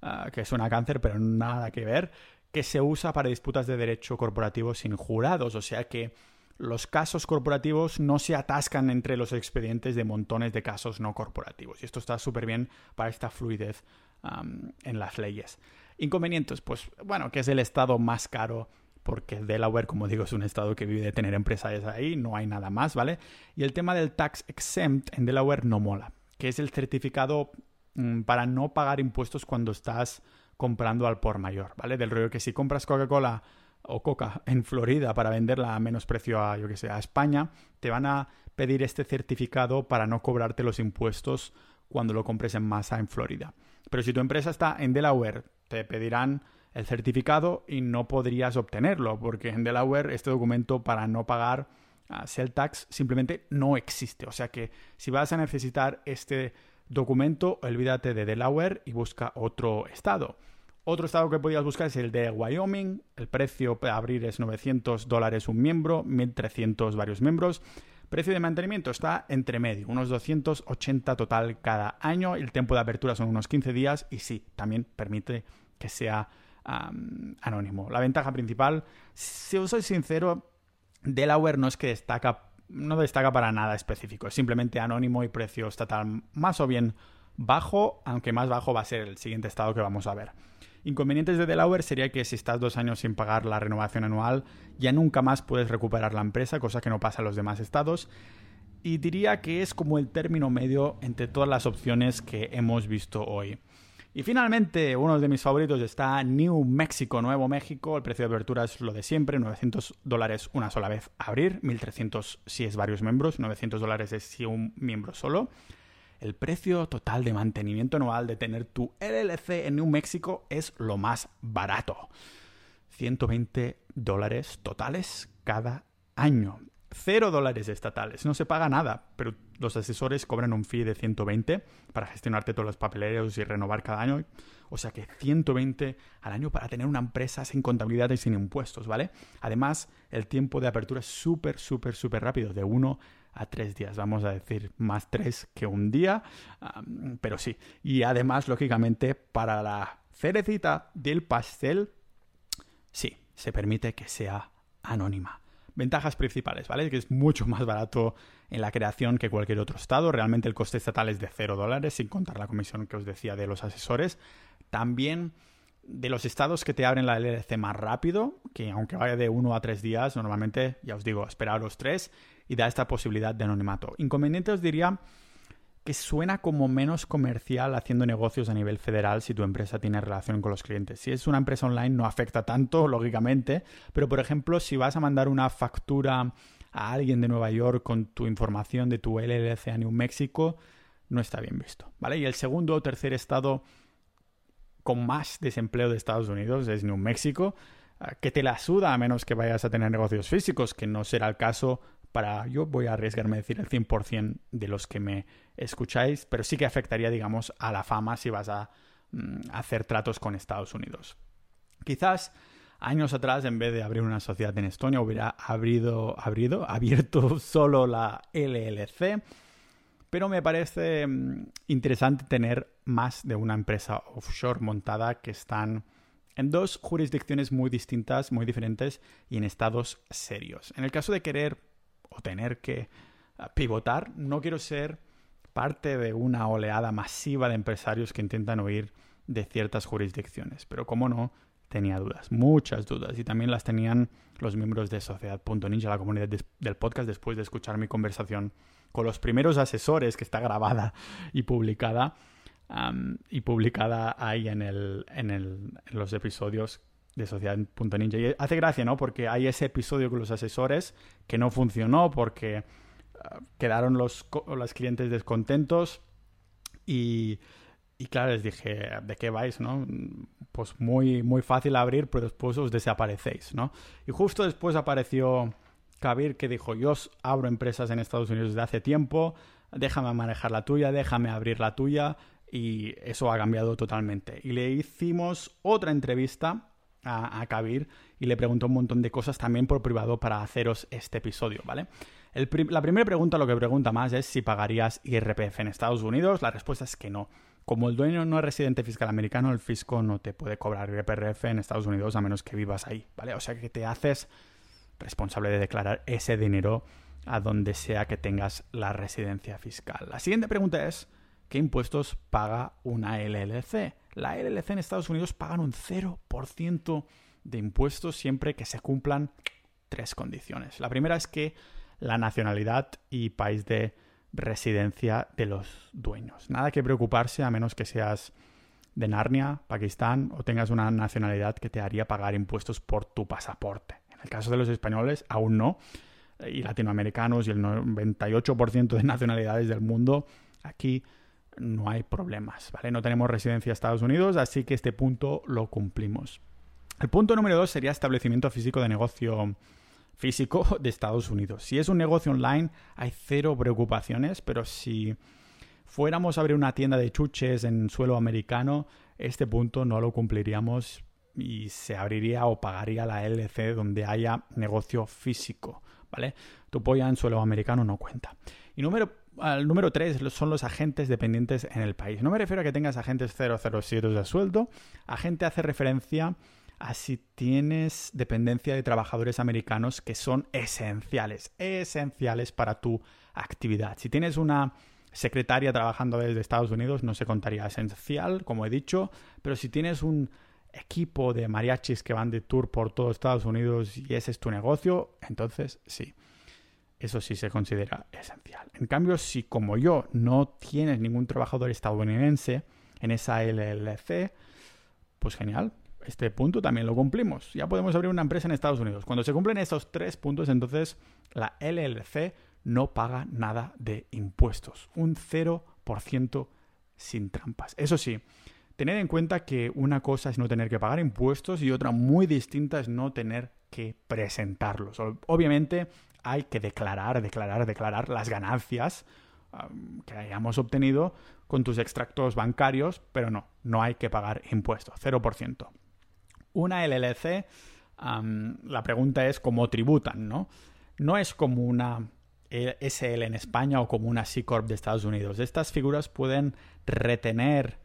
ah, que es una cáncer, pero nada que ver, que se usa para disputas de derecho corporativo sin jurados, o sea que los casos corporativos no se atascan entre los expedientes de montones de casos no corporativos. Y esto está súper bien para esta fluidez en las leyes. Inconvenientes, pues bueno, que es el estado más caro porque Delaware, como digo, es un estado que vive de tener empresas ahí, no hay nada más, ¿vale? Y el tema del tax exempt en Delaware no mola, que es el certificado mm, para no pagar impuestos cuando estás comprando al por mayor, ¿vale? Del rollo que si compras Coca-Cola o Coca en Florida para venderla a menos precio a, yo que sé, a España, te van a pedir este certificado para no cobrarte los impuestos cuando lo compres en masa en Florida. Pero si tu empresa está en Delaware, te pedirán el certificado y no podrías obtenerlo, porque en Delaware este documento para no pagar uh, sell tax simplemente no existe. O sea que si vas a necesitar este documento, olvídate de Delaware y busca otro estado. Otro estado que podías buscar es el de Wyoming. El precio para abrir es 900 dólares un miembro, 1300 varios miembros. Precio de mantenimiento está entre medio, unos 280 total cada año. El tiempo de apertura son unos 15 días y sí, también permite que sea anónimo. La ventaja principal, si os soy sincero, Delaware no es que destaca, no destaca para nada específico, es simplemente anónimo y precio estatal más o bien bajo, aunque más bajo va a ser el siguiente estado que vamos a ver. Inconvenientes de Delaware sería que si estás dos años sin pagar la renovación anual, ya nunca más puedes recuperar la empresa, cosa que no pasa en los demás estados. Y diría que es como el término medio entre todas las opciones que hemos visto hoy. Y finalmente, uno de mis favoritos está New Mexico, Nuevo México. El precio de apertura es lo de siempre, 900 dólares una sola vez abrir, 1300 si es varios miembros, 900 dólares es si un miembro solo. El precio total de mantenimiento anual de tener tu LLC en New México es lo más barato. 120 dólares totales cada año. Cero dólares estatales. No se paga nada, pero los asesores cobran un fee de 120 para gestionarte todos los papeleos y renovar cada año. O sea que 120 al año para tener una empresa sin contabilidad y sin impuestos, ¿vale? Además, el tiempo de apertura es súper, súper, súper rápido, de 1 a tres días, vamos a decir más tres que un día, pero sí. Y además, lógicamente, para la cerecita del pastel, sí, se permite que sea anónima. Ventajas principales, ¿vale? Que es mucho más barato en la creación que cualquier otro estado. Realmente el coste estatal es de cero dólares, sin contar la comisión que os decía de los asesores. También de los estados que te abren la LLC más rápido, que aunque vaya de uno a tres días, normalmente, ya os digo, los tres y da esta posibilidad de anonimato. Inconveniente os diría que suena como menos comercial haciendo negocios a nivel federal si tu empresa tiene relación con los clientes. Si es una empresa online no afecta tanto, lógicamente, pero por ejemplo, si vas a mandar una factura a alguien de Nueva York con tu información de tu LLC a New México, no está bien visto, ¿vale? Y el segundo o tercer estado con más desempleo de Estados Unidos es New México, que te la suda a menos que vayas a tener negocios físicos, que no será el caso para, yo voy a arriesgarme a decir el 100% de los que me escucháis, pero sí que afectaría, digamos, a la fama si vas a mm, hacer tratos con Estados Unidos. Quizás años atrás, en vez de abrir una sociedad en Estonia, hubiera abierto solo la LLC, pero me parece mm, interesante tener más de una empresa offshore montada que están en dos jurisdicciones muy distintas, muy diferentes y en estados serios. En el caso de querer o tener que ah, pivotar, no quiero ser parte de una oleada masiva de empresarios que intentan huir de ciertas jurisdicciones. Pero como no, tenía dudas, muchas dudas, y también las tenían los miembros de Sociedad.ninja, la comunidad del podcast, después de escuchar mi conversación con los primeros asesores, que está grabada y publicada, y publicada ahí en, el, en, el, en los episodios de Sociedad.ninja. Y hace gracia, ¿no? Porque hay ese episodio con los asesores que no funcionó porque ah, quedaron los, los clientes descontentos y, y, claro, les dije, ¿de qué vais, no? Pues muy, muy fácil abrir, pero después os desaparecéis, ¿no? Y justo después apareció Kabir que dijo, yo abro empresas en Estados Unidos desde hace tiempo, déjame manejar la tuya, déjame abrir la tuya y eso ha cambiado totalmente. Y le hicimos otra entrevista a, a Kabir y le preguntó un montón de cosas también por privado para haceros este episodio, ¿vale? la primera pregunta, lo que pregunta más es si pagarías IRPF en Estados Unidos. La respuesta es que no. Como el dueño no es residente fiscal americano, el fisco no te puede cobrar IRPF en Estados Unidos a menos que vivas ahí, ¿vale? O sea que te haces responsable de declarar ese dinero a donde sea que tengas la residencia fiscal. La siguiente pregunta es, ¿qué impuestos paga una LLC? La LLC en Estados Unidos pagan un 0% de impuestos siempre que se cumplan tres condiciones. La primera es que la nacionalidad y país de residencia de los dueños. Nada que preocuparse a menos que seas de Narnia, Pakistán o tengas una nacionalidad que te haría pagar impuestos por tu pasaporte. En el caso de los españoles, aún no. Y latinoamericanos y el 98% de nacionalidades del mundo, aquí no hay problemas, ¿vale? No tenemos residencia en Estados Unidos, así que este punto lo cumplimos. El punto número dos sería establecimiento físico de negocio físico de Estados Unidos. Si es un negocio online, hay cero preocupaciones, pero si fuéramos a abrir una tienda de chuches en suelo americano, este punto no lo cumpliríamos y se abriría o pagaría la LC donde haya negocio físico, ¿vale? Tu polla en suelo americano no cuenta. Y número el número 3 son los agentes dependientes en el país. No me refiero a que tengas agentes 007 de sueldo. Agente hace referencia a si tienes dependencia de trabajadores americanos que son esenciales, esenciales para tu actividad. Si tienes una secretaria trabajando desde Estados Unidos, no se contaría esencial, como he dicho, pero si tienes un equipo de mariachis que van de tour por todo Estados Unidos y ese es tu negocio, entonces sí eso sí se considera esencial. En cambio, si como yo no tienes ningún trabajador estadounidense en esa LLC, pues genial, este punto también lo cumplimos. Ya podemos abrir una empresa en Estados Unidos. Cuando se cumplen esos tres puntos, entonces la LLC no paga nada de impuestos. Un 0% sin trampas. Eso sí, tened en cuenta que una cosa es no tener que pagar impuestos y otra muy distinta es no tener que presentarlos. Obviamente hay que declarar, declarar, declarar las ganancias que hayamos obtenido con tus extractos bancarios, pero no, no hay que pagar impuestos, 0%. Una LLC, la pregunta es cómo tributan, ¿no? No es como una SL en España o como una C Corp de Estados Unidos. Estas figuras pueden retener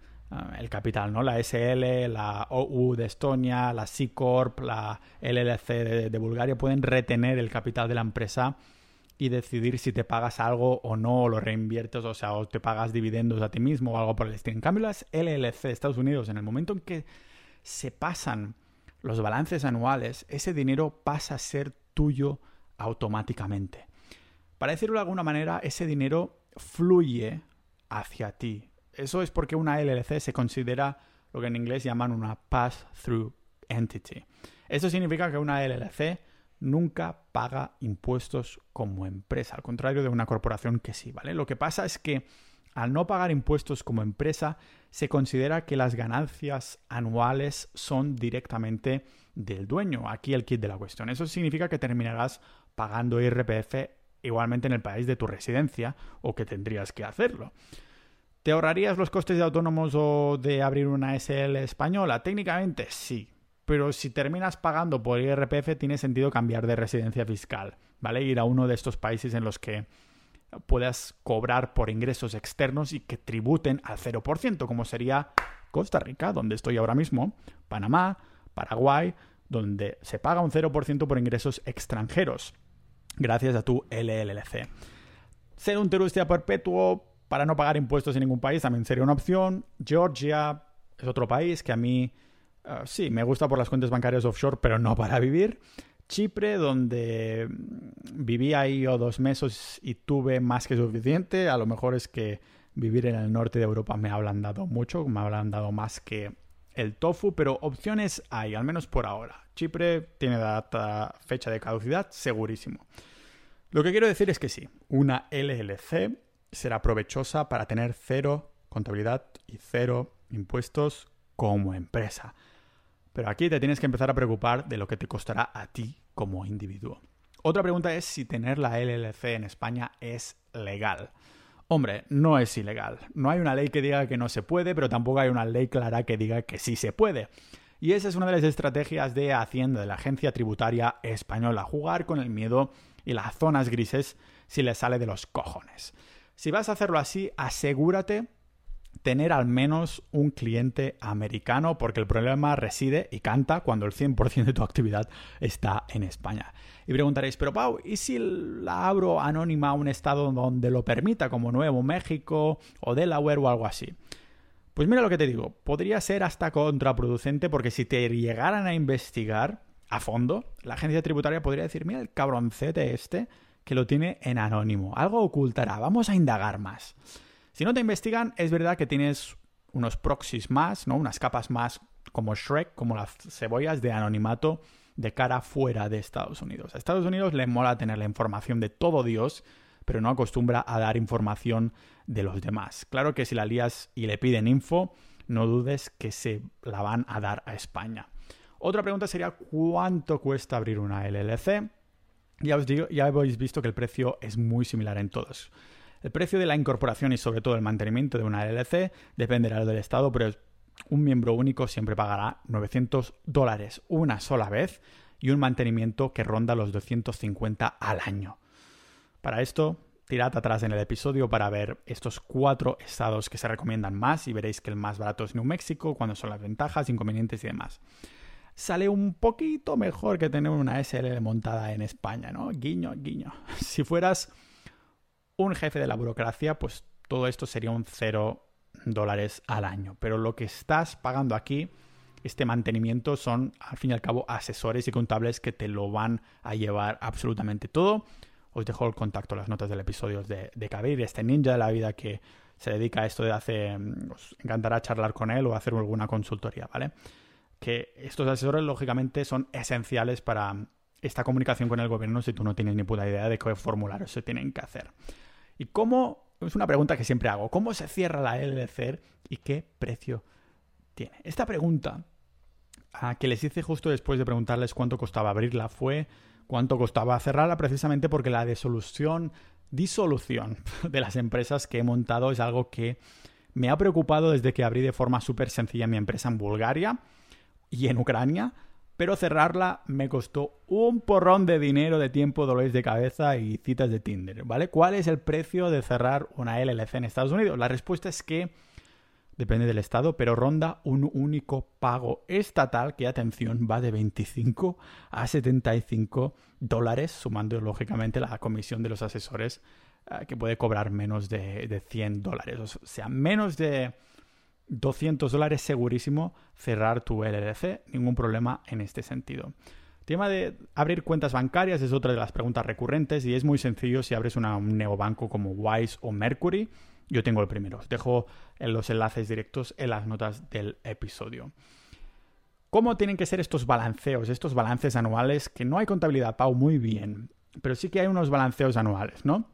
el capital, ¿no? La SL, la OU de Estonia, la C Corp, la LLC de, Bulgaria pueden retener el capital de la empresa y decidir si te pagas algo o no, o lo reinviertes, o sea, o te pagas dividendos a ti mismo o algo por el estilo. En cambio, las LLC de Estados Unidos, en el momento en que se pasan los balances anuales, ese dinero pasa a ser tuyo automáticamente. Para decirlo de alguna manera, ese dinero fluye hacia ti. Eso es porque una LLC se considera lo que en inglés llaman una pass-through entity. Eso significa que una LLC nunca paga impuestos como empresa, al contrario de una corporación que sí, ¿vale? Lo que pasa es que al no pagar impuestos como empresa, se considera que las ganancias anuales son directamente del dueño. Aquí el kit de la cuestión. Eso significa que terminarás pagando IRPF igualmente en el país de tu residencia o que tendrías que hacerlo. ¿Te ahorrarías los costes de autónomos o de abrir una SL española? Técnicamente sí, pero si terminas pagando por IRPF tiene sentido cambiar de residencia fiscal, ¿vale? Ir a uno de estos países en los que puedas cobrar por ingresos externos y que tributen al 0%, como sería Costa Rica, donde estoy ahora mismo, Panamá, Paraguay, donde se paga un 0% por ingresos extranjeros, gracias a tu LLC. Ser un turista perpetuo para no pagar impuestos en ningún país también sería una opción. Georgia es otro país que a mí uh, sí me gusta por las cuentas bancarias offshore, pero no para vivir. Chipre, donde mm, viví ahí o dos meses y tuve más que suficiente. A lo mejor es que vivir en el norte de Europa me ha ablandado mucho, me ha ablandado más que el tofu, pero opciones hay, al menos por ahora. Chipre tiene data, fecha de caducidad, segurísimo. Lo que quiero decir es que sí, una LLC será provechosa para tener cero contabilidad y cero impuestos como empresa. Pero aquí te tienes que empezar a preocupar de lo que te costará a ti como individuo. Otra pregunta es si tener la LLC en España es legal. Hombre, no es ilegal. No hay una ley que diga que no se puede, pero tampoco hay una ley clara que diga que sí se puede. Y esa es una de las estrategias de Hacienda, de la Agencia Tributaria Española, jugar con el miedo y las zonas grises si le sale de los cojones. Si vas a hacerlo así, asegúrate tener al menos un cliente americano porque el problema reside y canta cuando el 100% de tu actividad está en España. Y preguntaréis, pero Pau, ¿y si la abro anónima a un estado donde lo permita, como Nuevo México o Delaware o algo así? Pues mira lo que te digo, podría ser hasta contraproducente porque si te llegaran a investigar a fondo, la agencia tributaria podría decir, mira el cabroncete este que lo tiene en anónimo. Algo ocultará. Vamos a indagar más. Si no te investigan, es verdad que tienes unos proxies más, ¿no? Unas capas más como Shrek, como las cebollas de anonimato de cara fuera de Estados Unidos. A Estados Unidos le mola tener la información de todo Dios, pero no acostumbra a dar información de los demás. Claro que si la lías y le piden info, no dudes que se la van a dar a España. Otra pregunta sería ¿cuánto cuesta abrir una LLC? Ya os digo, ya habéis visto que el precio es muy similar en todos. El precio de la incorporación y sobre todo el mantenimiento de una LLC dependerá del estado, pero un miembro único siempre pagará 900 dólares una sola vez y un mantenimiento que ronda los 250 al año. Para esto, tirad atrás en el episodio para ver estos cuatro estados que se recomiendan más y veréis que el más barato es New Mexico, cuando son las ventajas, inconvenientes y demás sale un poquito mejor que tener una SL montada en España, ¿no? Guiño, guiño. Si fueras un jefe de la burocracia, pues todo esto sería un cero dólares al año. Pero lo que estás pagando aquí, este mantenimiento, son al fin y al cabo asesores y contables que te lo van a llevar absolutamente todo. Os dejo el contacto, las notas del episodio de, de Kabir, este ninja de la vida que se dedica a esto de hace... Os encantará charlar con él o hacer alguna consultoría, ¿vale? Que estos asesores lógicamente son esenciales para esta comunicación con el gobierno si tú no tienes ni puta idea de qué formularios se tienen que hacer. ¿Y cómo? Es una pregunta que siempre hago. ¿Cómo se cierra la LLC y qué precio tiene? Esta pregunta, que les hice justo después de preguntarles cuánto costaba abrirla, fue cuánto costaba cerrarla, precisamente porque la disolución, disolución de las empresas que he montado es algo que me ha preocupado desde que abrí de forma súper sencilla mi empresa en Bulgaria y en Ucrania, pero cerrarla me costó un porrón de dinero, de tiempo, dolores de cabeza y citas de Tinder, ¿vale? ¿Cuál es el precio de cerrar una LLC en Estados Unidos? La respuesta es que depende del estado, pero ronda un único pago estatal que, atención, va de 25 a 75 dólares, sumando lógicamente la comisión de los asesores eh, que puede cobrar menos de, de 100 dólares. O sea, menos de 200 dólares segurísimo cerrar tu LLC, ningún problema en este sentido. El tema de abrir cuentas bancarias es otra de las preguntas recurrentes y es muy sencillo si abres un neobanco como Wise o Mercury. Yo tengo el primero. Os dejo los enlaces directos en las notas del episodio. ¿Cómo tienen que ser estos balanceos, estos balances anuales? Que no hay contabilidad, Pau, muy bien, pero sí que hay unos balanceos anuales, ¿no?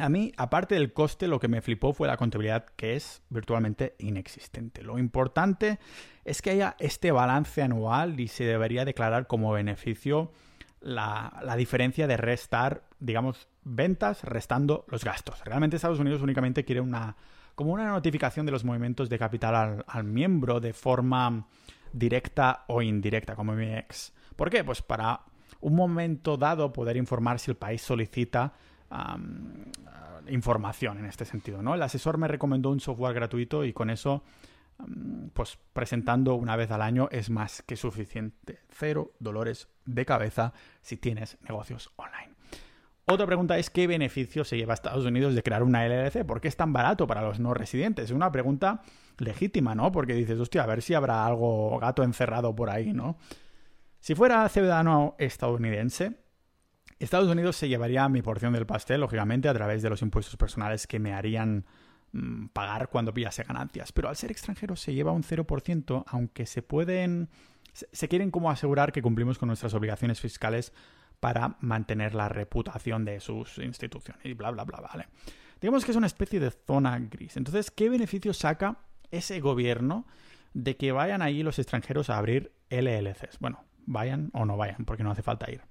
A mí, aparte del coste, lo que me flipó fue la contabilidad que es virtualmente inexistente. Lo importante es que haya este balance anual y se debería declarar como beneficio la, la, diferencia de restar, digamos, ventas restando los gastos. Realmente Estados Unidos únicamente quiere una como una notificación de los movimientos de capital al, miembro de forma directa o indirecta, como mi ex. ¿Por qué? Pues para un momento dado poder informar si el país solicita información en este sentido. ¿no? El asesor me recomendó un software gratuito y con eso, pues presentando una vez al año es más que suficiente. Cero dolores de cabeza si tienes negocios online. Otra pregunta es qué beneficio se lleva a Estados Unidos de crear una LLC, ¿por qué es tan barato para los no residentes? Es una pregunta legítima, ¿no? Porque dices, hostia, a ver si habrá algo gato encerrado por ahí, ¿no? Si fuera ciudadano estadounidense, Estados Unidos se llevaría mi porción del pastel, lógicamente, a través de los impuestos personales que me harían mm, pagar cuando pillase ganancias. Pero al ser extranjero se lleva un 0%, aunque se pueden... Se quieren como asegurar que cumplimos con nuestras obligaciones fiscales para mantener la reputación de sus instituciones y bla, bla, bla, ¿vale? Digamos que es una especie de zona gris. Entonces, ¿qué beneficio saca ese gobierno de que vayan ahí los extranjeros a abrir LLCs? Bueno, vayan o no vayan, porque no hace falta ir.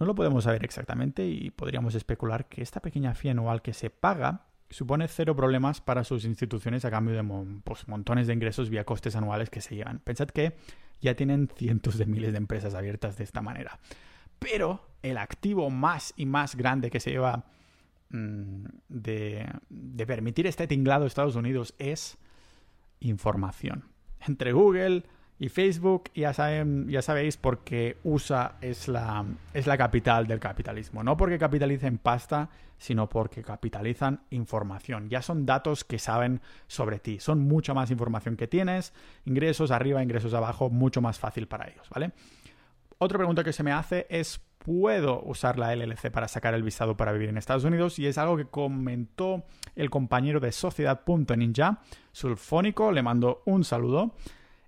No lo podemos saber exactamente y podríamos especular que esta pequeña fee anual que se paga supone cero problemas para sus instituciones a cambio de pues, montones de ingresos vía costes anuales que se llevan. Pensad que ya tienen cientos de miles de empresas abiertas de esta manera. Pero el activo más y más grande que se lleva mm, de, de permitir este tinglado de Estados Unidos es información. Entre Google, y Facebook, ya, saben, ya sabéis, porque USA es la, es la capital del capitalismo. No porque capitalicen pasta, sino porque capitalizan información. Ya son datos que saben sobre ti. Son mucha más información que tienes. Ingresos arriba, ingresos abajo, mucho más fácil para ellos, ¿vale? Otra pregunta que se me hace es, ¿puedo usar la LLC para sacar el visado para vivir en Estados Unidos? Y es algo que comentó el compañero de Sociedad.ninja, Sulfónico, le mando un saludo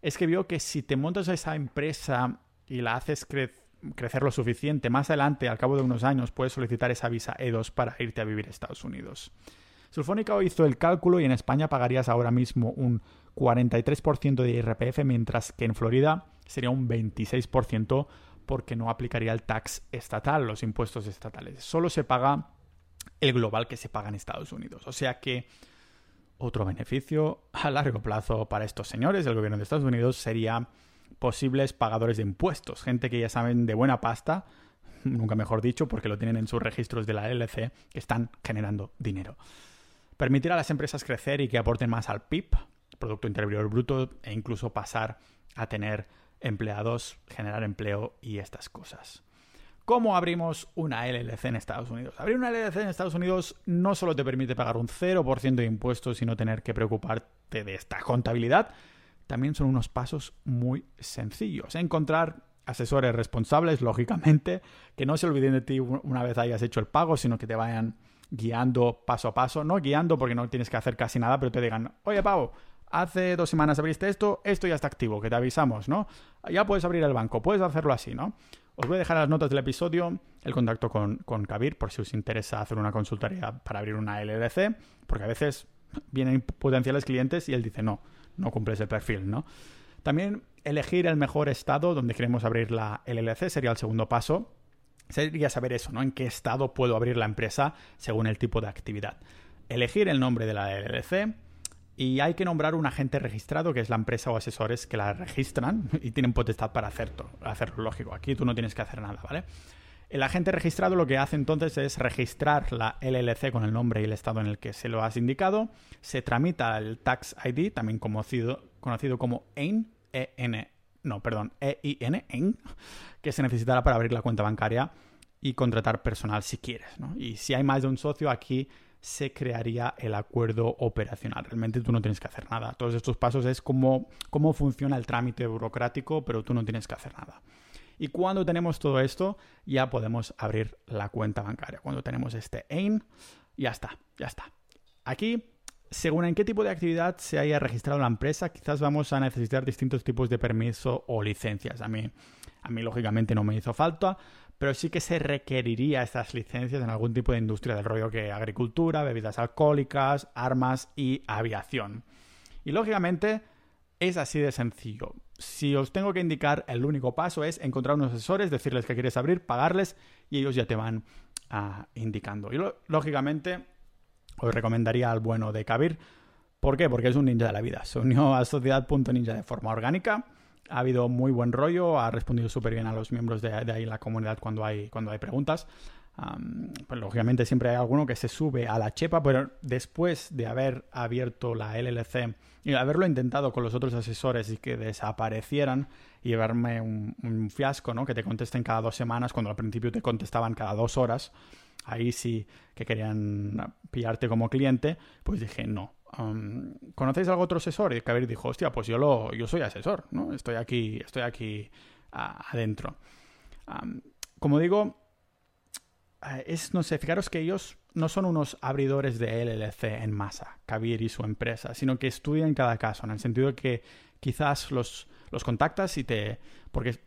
es que vio que si te montas esa empresa y la haces crecer lo suficiente, más adelante, al cabo de unos años, puedes solicitar esa visa E2 para irte a vivir a Estados Unidos. Sulfónica hizo el cálculo y en España pagarías ahora mismo un 43% de IRPF, mientras que en Florida sería un 26% porque no aplicaría el tax estatal, los impuestos estatales. Solo se paga el global que se paga en Estados Unidos. O sea que otro beneficio a largo plazo para estos señores del gobierno de Estados Unidos sería posibles pagadores de impuestos, gente que ya saben de buena pasta, nunca mejor dicho, porque lo tienen en sus registros de la LLC, que están generando dinero. Permitir a las empresas crecer y que aporten más al PIB, Producto Interior Bruto, e incluso pasar a tener empleados, generar empleo y estas cosas. ¿Cómo abrimos una LLC en Estados Unidos? Abrir una LLC en Estados Unidos no solo te permite pagar un 0% de impuestos y no tener que preocuparte de esta contabilidad, también son unos pasos muy sencillos. Encontrar asesores responsables, lógicamente, que no se olviden de ti una vez hayas hecho el pago, sino que te vayan guiando paso a paso. No guiando porque no tienes que hacer casi nada, pero te digan, oye, Pavo, hace dos semanas abriste esto, esto ya está activo, que te avisamos, ¿no? Ya puedes abrir el banco, puedes hacerlo así, ¿no? Os voy a dejar las notas del episodio el contacto con, con Kabir por si os interesa hacer una consultoría para abrir una LLC, porque a veces vienen potenciales clientes y él dice no, no cumples el perfil, ¿no? También elegir el mejor estado donde queremos abrir la LLC sería el segundo paso. Sería saber eso, ¿no? En qué estado puedo abrir la empresa según el tipo de actividad. Elegir el nombre de la LLC, y hay que nombrar un agente registrado, que es la empresa o asesores que la registran y tienen potestad para hacerlo, hacerlo lógico. Aquí tú no tienes que hacer nada, ¿vale? El agente registrado lo que hace entonces es registrar la LLC con el nombre y el estado en el que se lo has indicado. Se tramita el Tax ID, también conocido, conocido como EIN, E-N, no, perdón, E-I-N, EIN, que se necesitará para abrir la cuenta bancaria y contratar personal si quieres. Y si hay más de un socio, aquí se crearía el acuerdo operacional. Realmente tú no tienes que hacer nada. Todos estos pasos es cómo, cómo funciona el trámite burocrático, pero tú no tienes que hacer nada. Y cuando tenemos todo esto, ya podemos abrir la cuenta bancaria. Cuando tenemos este AIN, ya está, ya está. Aquí, según en qué tipo de actividad se haya registrado la empresa, quizás vamos a necesitar distintos tipos de permiso o licencias. A mí, a mí lógicamente no me hizo falta, pero sí que se requeriría estas licencias en algún tipo de industria del rollo que agricultura, bebidas alcohólicas, armas y aviación. Y lógicamente, Es así de sencillo. Si os tengo que indicar, el único paso es encontrar unos asesores, decirles que quieres abrir, pagarles y ellos ya te van ah, indicando. Y lógicamente os recomendaría al bueno de Kabir. ¿Por qué? Porque es un ninja de la vida. Se unió a Sociedad.ninja de forma orgánica. Ha habido muy buen rollo, ha respondido súper bien a los miembros de, de, ahí la comunidad cuando hay, cuando hay preguntas pues lógicamente siempre hay alguno que se sube a la chepa, pero después de haber abierto la LLC y haberlo intentado con los otros asesores y que desaparecieran y verme un, fiasco, ¿no? Que te contesten cada dos semanas cuando al principio te contestaban cada dos horas, ahí sí que querían pillarte como cliente, pues dije no. ¿Conocéis algún otro asesor? Y Kabir dijo, hostia, pues yo lo, yo soy asesor, ¿no? Estoy aquí, estoy aquí adentro. como digo, eh, es, no sé, fijaros que ellos no son unos abridores de LLC en masa, Kabir y su empresa, sino que estudian cada caso, en el sentido de que quizás los, los contactas y te... porque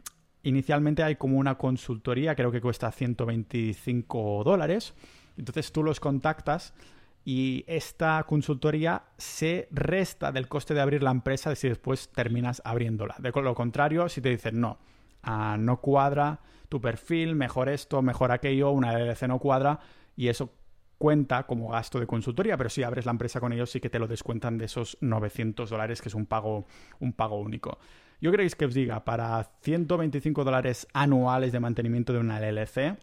inicialmente hay como una consultoría, creo que cuesta 125 dólares, entonces tú los contactas y esta consultoría se resta del coste de abrir la empresa si después terminas abriéndola. De lo contrario, si te dicen no, ah, no cuadra tu perfil, mejor esto, mejor aquello, una LLC no cuadra y eso cuenta como gasto de consultoría, pero si abres la empresa con ellos sí que te lo descuentan de esos 900 dólares, que es un pago, un pago único. Yo queréis que os diga, para 125 dólares anuales de mantenimiento de una LLC,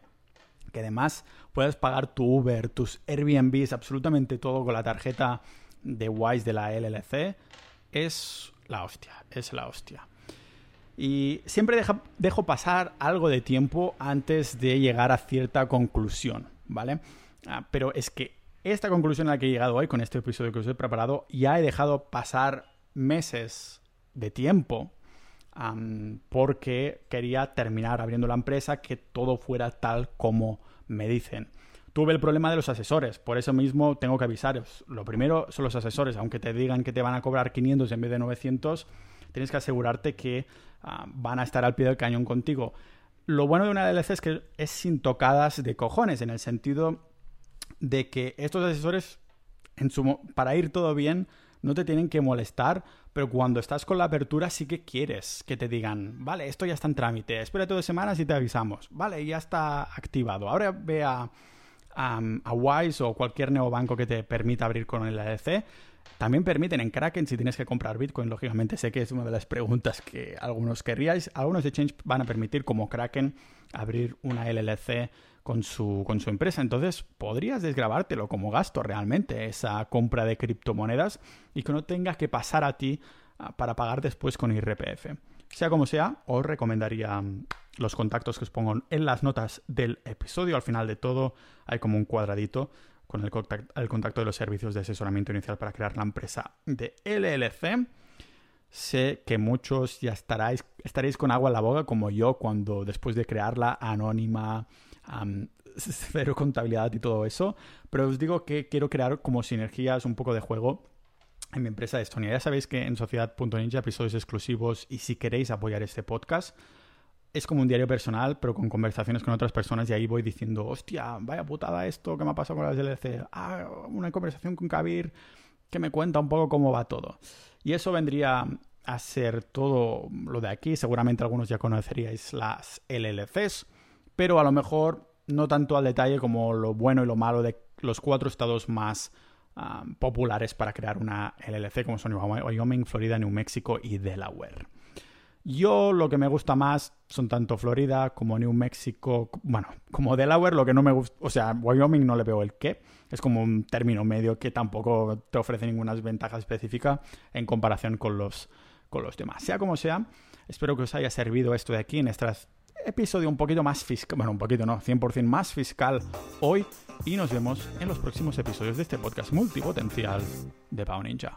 que además puedes pagar tu Uber, tus Airbnbs, absolutamente todo con la tarjeta de Wise de la LLC, es la hostia, es la hostia. Y siempre dejo pasar algo de tiempo antes de llegar a cierta conclusión, ¿vale? Ah, pero es que esta conclusión a la que he llegado hoy con este episodio que os he preparado, ya he dejado pasar meses de tiempo porque quería terminar abriendo la empresa, que todo fuera tal como me dicen. Tuve el problema de los asesores, por eso mismo tengo que avisaros. Lo primero son los asesores, aunque te digan que te van a cobrar 500 en vez de 900, tienes que asegurarte que ah, van a estar al pie del cañón contigo. Lo bueno de una DLC es que es sin tocadas de cojones, en el sentido de que estos asesores, en su, para ir todo bien, no te tienen que molestar, pero cuando estás con la apertura sí que quieres que te digan, vale, esto ya está en trámite, espérate dos semanas y te avisamos, vale, ya está activado. Ahora ve a, a, Wise o cualquier neobanco que te permita abrir con el ADC también permiten en Kraken, si tienes que comprar Bitcoin, lógicamente sé que es una de las preguntas que algunos querríais. Algunos exchanges van a permitir, como Kraken, abrir una LLC con su, con su empresa. Entonces, podrías desgrabártelo como gasto realmente, esa compra de criptomonedas, y que no tengas que pasar a ti ah, para pagar después con IRPF. Sea como sea, os recomendaría mm, los contactos que os pongo en las notas del episodio. Al final de todo hay como un cuadradito con el contacto, de los servicios de asesoramiento inicial para crear la empresa de LLC. Sé que muchos ya estaréis, estaréis con agua en la boca como yo cuando después de crearla anónima, cero contabilidad y todo eso, pero os digo que quiero crear como sinergias, un poco de juego en mi empresa de Estonia. Ya sabéis que en Sociedad.ninja episodios exclusivos y si queréis apoyar este podcast, es como un diario personal, pero con conversaciones con otras personas y ahí voy diciendo, hostia, vaya putada esto, ¿qué me ha pasado con las DLC? Ah, una conversación con Kabir que me cuenta un poco cómo va todo. Y eso vendría a ser todo lo de aquí. Seguramente algunos ya conoceríais las LLCs, pero a lo mejor no tanto al detalle como lo bueno y lo malo de los cuatro estados más populares para crear una LLC, como son Wyoming, Florida, New Mexico y Delaware. Yo lo que me gusta más son tanto Florida como New Mexico, bueno, como Delaware, lo que no me gusta, o sea, Wyoming no le veo el qué, es como un término medio que tampoco te ofrece ninguna ventaja específica en comparación con los, con los demás. Sea como sea, espero que os haya servido esto de aquí en este episodio un poquito más fiscal, bueno, un poquito no, 100% más fiscal hoy y nos vemos en los próximos episodios de este podcast multipotencial de Pau Ninja.